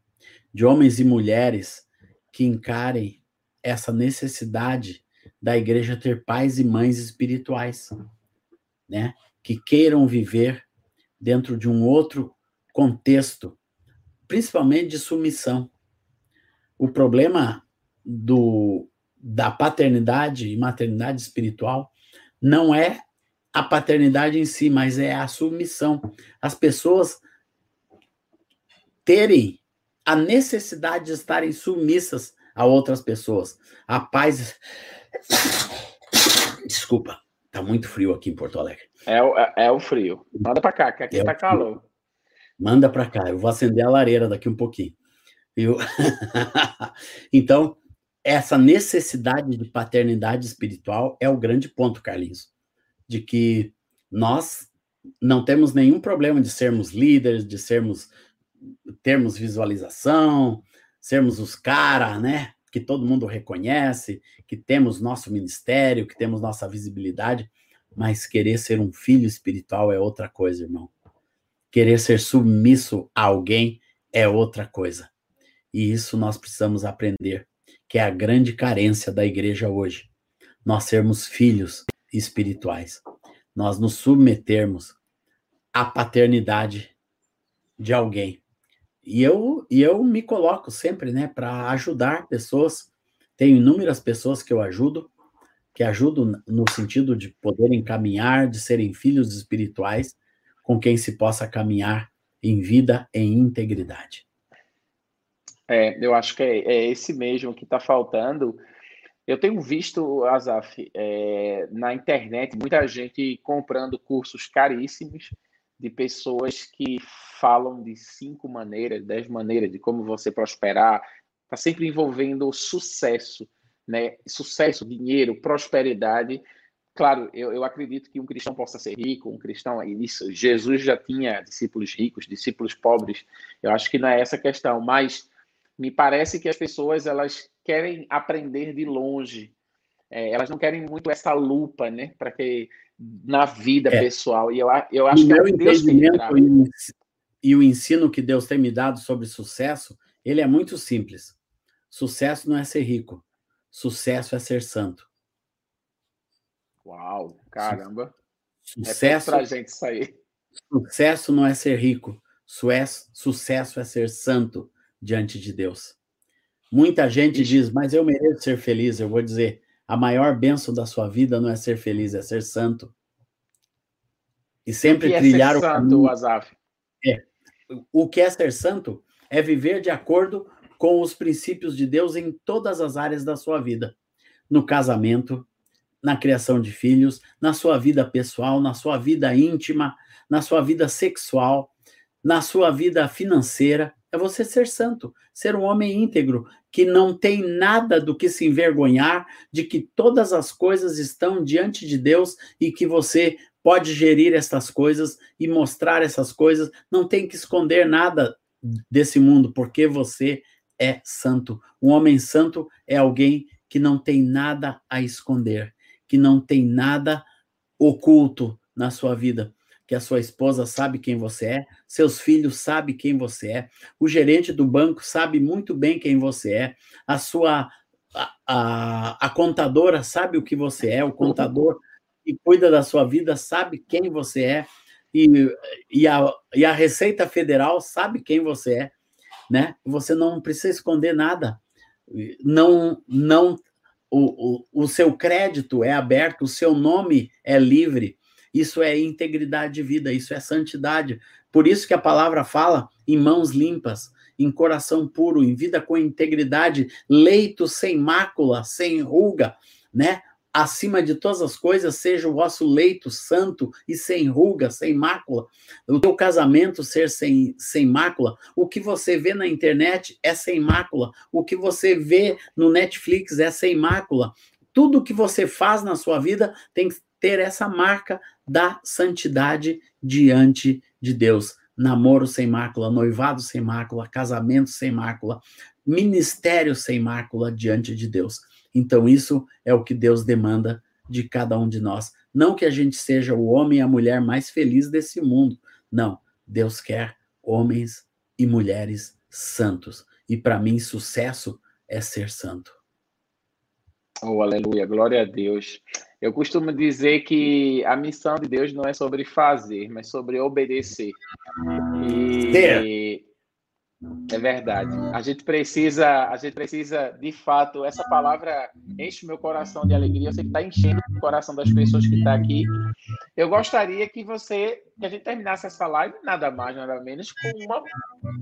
de homens e mulheres que encarem essa necessidade da igreja ter pais e mães espirituais, né? Que queiram viver dentro de um outro contexto, principalmente de submissão o problema do, da paternidade e maternidade espiritual não é a paternidade em si, mas é a submissão. As pessoas terem a necessidade de estarem submissas a outras pessoas. A paz. Desculpa, tá muito frio aqui em Porto Alegre. É, o, é, é o frio. Manda para cá, que aqui é tá calor. Manda para cá, eu vou acender a lareira daqui um pouquinho. Viu? então, essa necessidade de paternidade espiritual é o grande ponto, Carlinhos, de que nós não temos nenhum problema de sermos líderes, de sermos termos visualização, sermos os cara, né? Que todo mundo reconhece, que temos nosso ministério, que temos nossa visibilidade, mas querer ser um filho espiritual é outra coisa, irmão. Querer ser submisso a alguém é outra coisa. E isso nós precisamos aprender, que é a grande carência da igreja hoje. Nós sermos filhos espirituais. Nós nos submetermos à paternidade de alguém. E eu, e eu me coloco sempre, né, para ajudar pessoas. Tenho inúmeras pessoas que eu ajudo, que ajudam no sentido de poderem caminhar, de serem filhos espirituais, com quem se possa caminhar em vida em integridade. É, eu acho que é, é esse mesmo que está faltando. Eu tenho visto, Azaf, é, na internet, muita gente comprando cursos caríssimos de pessoas que falam de cinco maneiras, dez maneiras de como você prosperar. Está sempre envolvendo sucesso, né? Sucesso, dinheiro, prosperidade. Claro, eu, eu acredito que um cristão possa ser rico, um cristão, isso, Jesus já tinha discípulos ricos, discípulos pobres. Eu acho que não é essa a questão, mas me parece que as pessoas elas querem aprender de longe. É, elas não querem muito essa lupa, né, para que na vida é. pessoal. E eu, eu acho o que é meu é entendimento e, e o ensino que Deus tem me dado sobre sucesso, ele é muito simples. Sucesso não é ser rico. Sucesso é ser santo. Uau, caramba. Sucesso para gente isso aí. Sucesso não é ser rico. Sucesso é ser santo diante de Deus. Muita gente diz, mas eu mereço ser feliz. Eu vou dizer, a maior bênção da sua vida não é ser feliz, é ser santo. E sempre o que trilhar é ser o santo, Azaf? É. O que é ser santo é viver de acordo com os princípios de Deus em todas as áreas da sua vida. No casamento, na criação de filhos, na sua vida pessoal, na sua vida íntima, na sua vida sexual, na sua vida financeira é você ser santo, ser um homem íntegro, que não tem nada do que se envergonhar, de que todas as coisas estão diante de Deus e que você pode gerir essas coisas e mostrar essas coisas, não tem que esconder nada desse mundo, porque você é santo. Um homem santo é alguém que não tem nada a esconder, que não tem nada oculto na sua vida que a sua esposa sabe quem você é, seus filhos sabem quem você é, o gerente do banco sabe muito bem quem você é, a sua a, a, a contadora sabe o que você é, o contador que cuida da sua vida sabe quem você é, e, e, a, e a Receita Federal sabe quem você é, né? Você não precisa esconder nada. Não, não, o, o, o seu crédito é aberto, o seu nome é livre, isso é integridade de vida, isso é santidade. Por isso que a palavra fala em mãos limpas, em coração puro, em vida com integridade, leito sem mácula, sem ruga, né? Acima de todas as coisas, seja o vosso leito santo e sem ruga, sem mácula. O teu casamento ser sem, sem mácula. O que você vê na internet é sem mácula. O que você vê no Netflix é sem mácula. Tudo que você faz na sua vida tem que ter essa marca da santidade diante de Deus. Namoro sem mácula, noivado sem mácula, casamento sem mácula, ministério sem mácula diante de Deus. Então, isso é o que Deus demanda de cada um de nós. Não que a gente seja o homem e a mulher mais feliz desse mundo. Não. Deus quer homens e mulheres santos. E para mim, sucesso é ser santo. Oh, aleluia, glória a Deus. Eu costumo dizer que a missão de Deus não é sobre fazer, mas sobre obedecer. E é verdade. A gente precisa, a gente precisa, de fato, essa palavra enche o meu coração de alegria. Eu sei que está enchendo o coração das pessoas que estão tá aqui. Eu gostaria que você, que a gente terminasse essa live, nada mais, nada menos, com uma,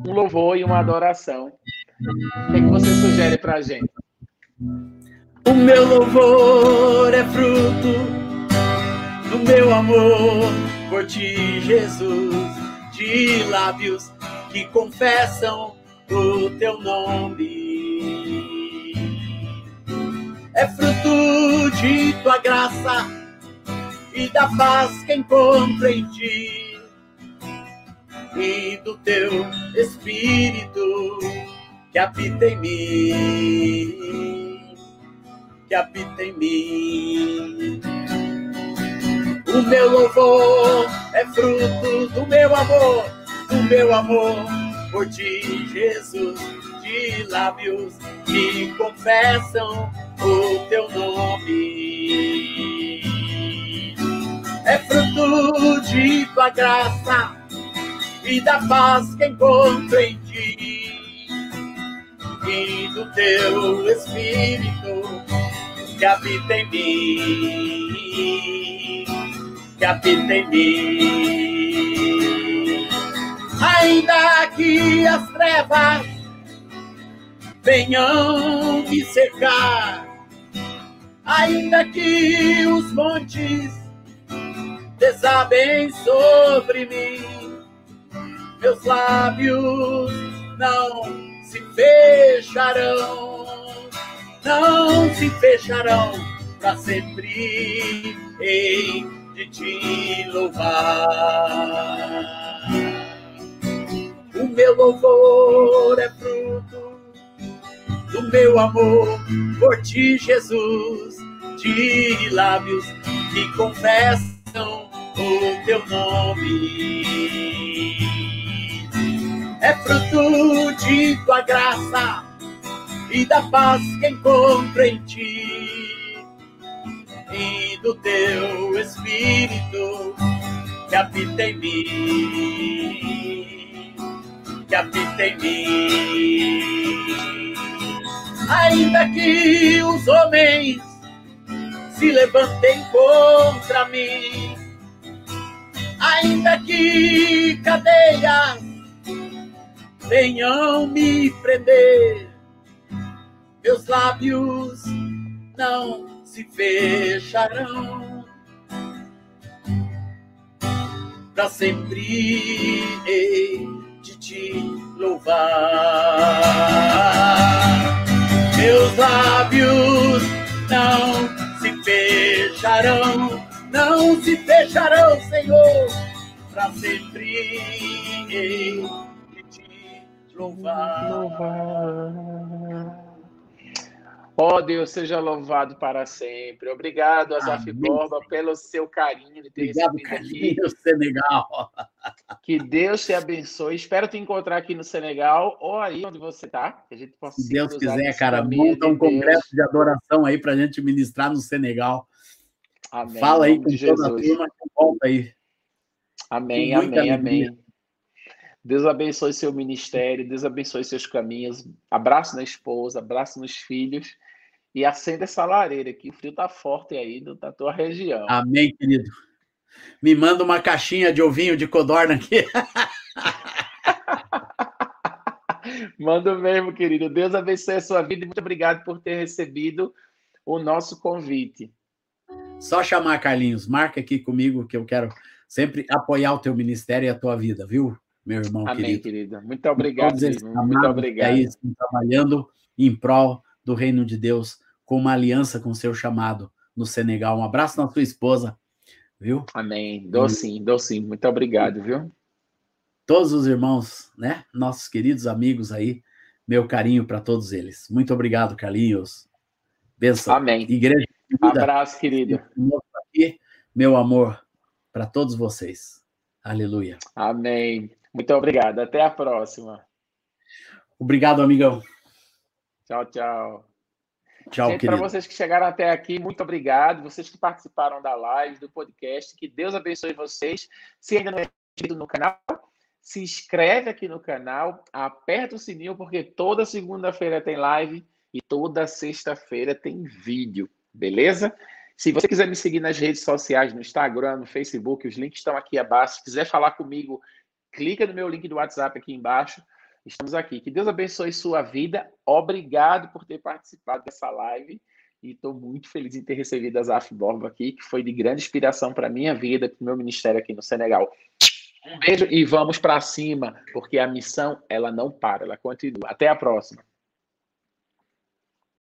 um louvor e uma adoração. O que, é que você sugere para a gente? O meu louvor é fruto do meu amor por ti, Jesus, de lábios que confessam o teu nome. É fruto de tua graça e da paz que encontro em ti. E do teu Espírito que habita em mim que habita em mim. O meu louvor é fruto do meu amor, do meu amor por ti, Jesus, de lábios que confessam o teu nome. É fruto de tua graça e da paz que encontro em ti e do teu Espírito que habita em mim, que habita em mim. Ainda que as trevas venham me cercar, ainda que os montes desabem sobre mim, meus lábios não se fecharão não se fecharão para sempre hei de te louvar. O meu louvor é fruto do meu amor por ti, Jesus, de lábios que confessam o teu nome. É fruto de tua graça e da paz que encontro em ti. E do teu Espírito que habita em mim, que habita em mim. Ainda que os homens se levantem contra mim, ainda que cadeias venham me prender, meus lábios não se fecharão. Para sempre hei de te louvar. Meus lábios não se fecharão, não se fecharão, Senhor, para sempre te louvar. louvar. Ó oh, Deus, seja louvado para sempre. Obrigado, Azaf Borba, pelo seu carinho de ter Obrigado, recebido aqui. Senegal. Que Deus te abençoe. Espero te encontrar aqui no Senegal ou aí onde você está. Que a gente possa Se Deus quiser, cara, monta um de congresso de adoração aí para a gente ministrar no Senegal. Amém. Fala aí com toda a turma que volta aí. Amém, amém, amém. Deus abençoe seu ministério, Deus abençoe seus caminhos. Abraço na esposa, abraço nos filhos e acenda essa lareira que o frio tá forte aí da tua região. Amém, querido. Me manda uma caixinha de ovinho de codorna aqui. Manda mesmo, querido. Deus abençoe a sua vida e muito obrigado por ter recebido o nosso convite. Só chamar, Carlinhos. Marca aqui comigo que eu quero sempre apoiar o teu ministério e a tua vida, viu, meu irmão Amém, querido? querido. Muito obrigado. Muito obrigado. Aí, trabalhando em prol do reino de Deus com uma aliança com o seu chamado no Senegal. Um abraço na sua esposa, viu? Amém. Dou sim, dou sim. Muito obrigado, viu? Todos os irmãos, né? Nossos queridos amigos aí, meu carinho para todos eles. Muito obrigado, Carlinhos. Benção. Amém. Igreja. Querida, Abraço, querido. Meu amor para todos vocês. Aleluia. Amém. Muito obrigado. Até a próxima. Obrigado, amigão. Tchau, tchau. Tchau, Para vocês que chegaram até aqui, muito obrigado. Vocês que participaram da live, do podcast, que Deus abençoe vocês. Se ainda não é inscrito no canal, se inscreve aqui no canal, aperta o sininho, porque toda segunda-feira tem live e toda sexta-feira tem vídeo, beleza? Se você quiser me seguir nas redes sociais, no Instagram, no Facebook, os links estão aqui abaixo. Se quiser falar comigo, clica no meu link do WhatsApp aqui embaixo. Estamos aqui. Que Deus abençoe sua vida. Obrigado por ter participado dessa live. E estou muito feliz em ter recebido a Zaf Borba aqui, que foi de grande inspiração para a minha vida, para o meu ministério aqui no Senegal. Um beijo e vamos para cima, porque a missão ela não para, ela continua. Até a próxima.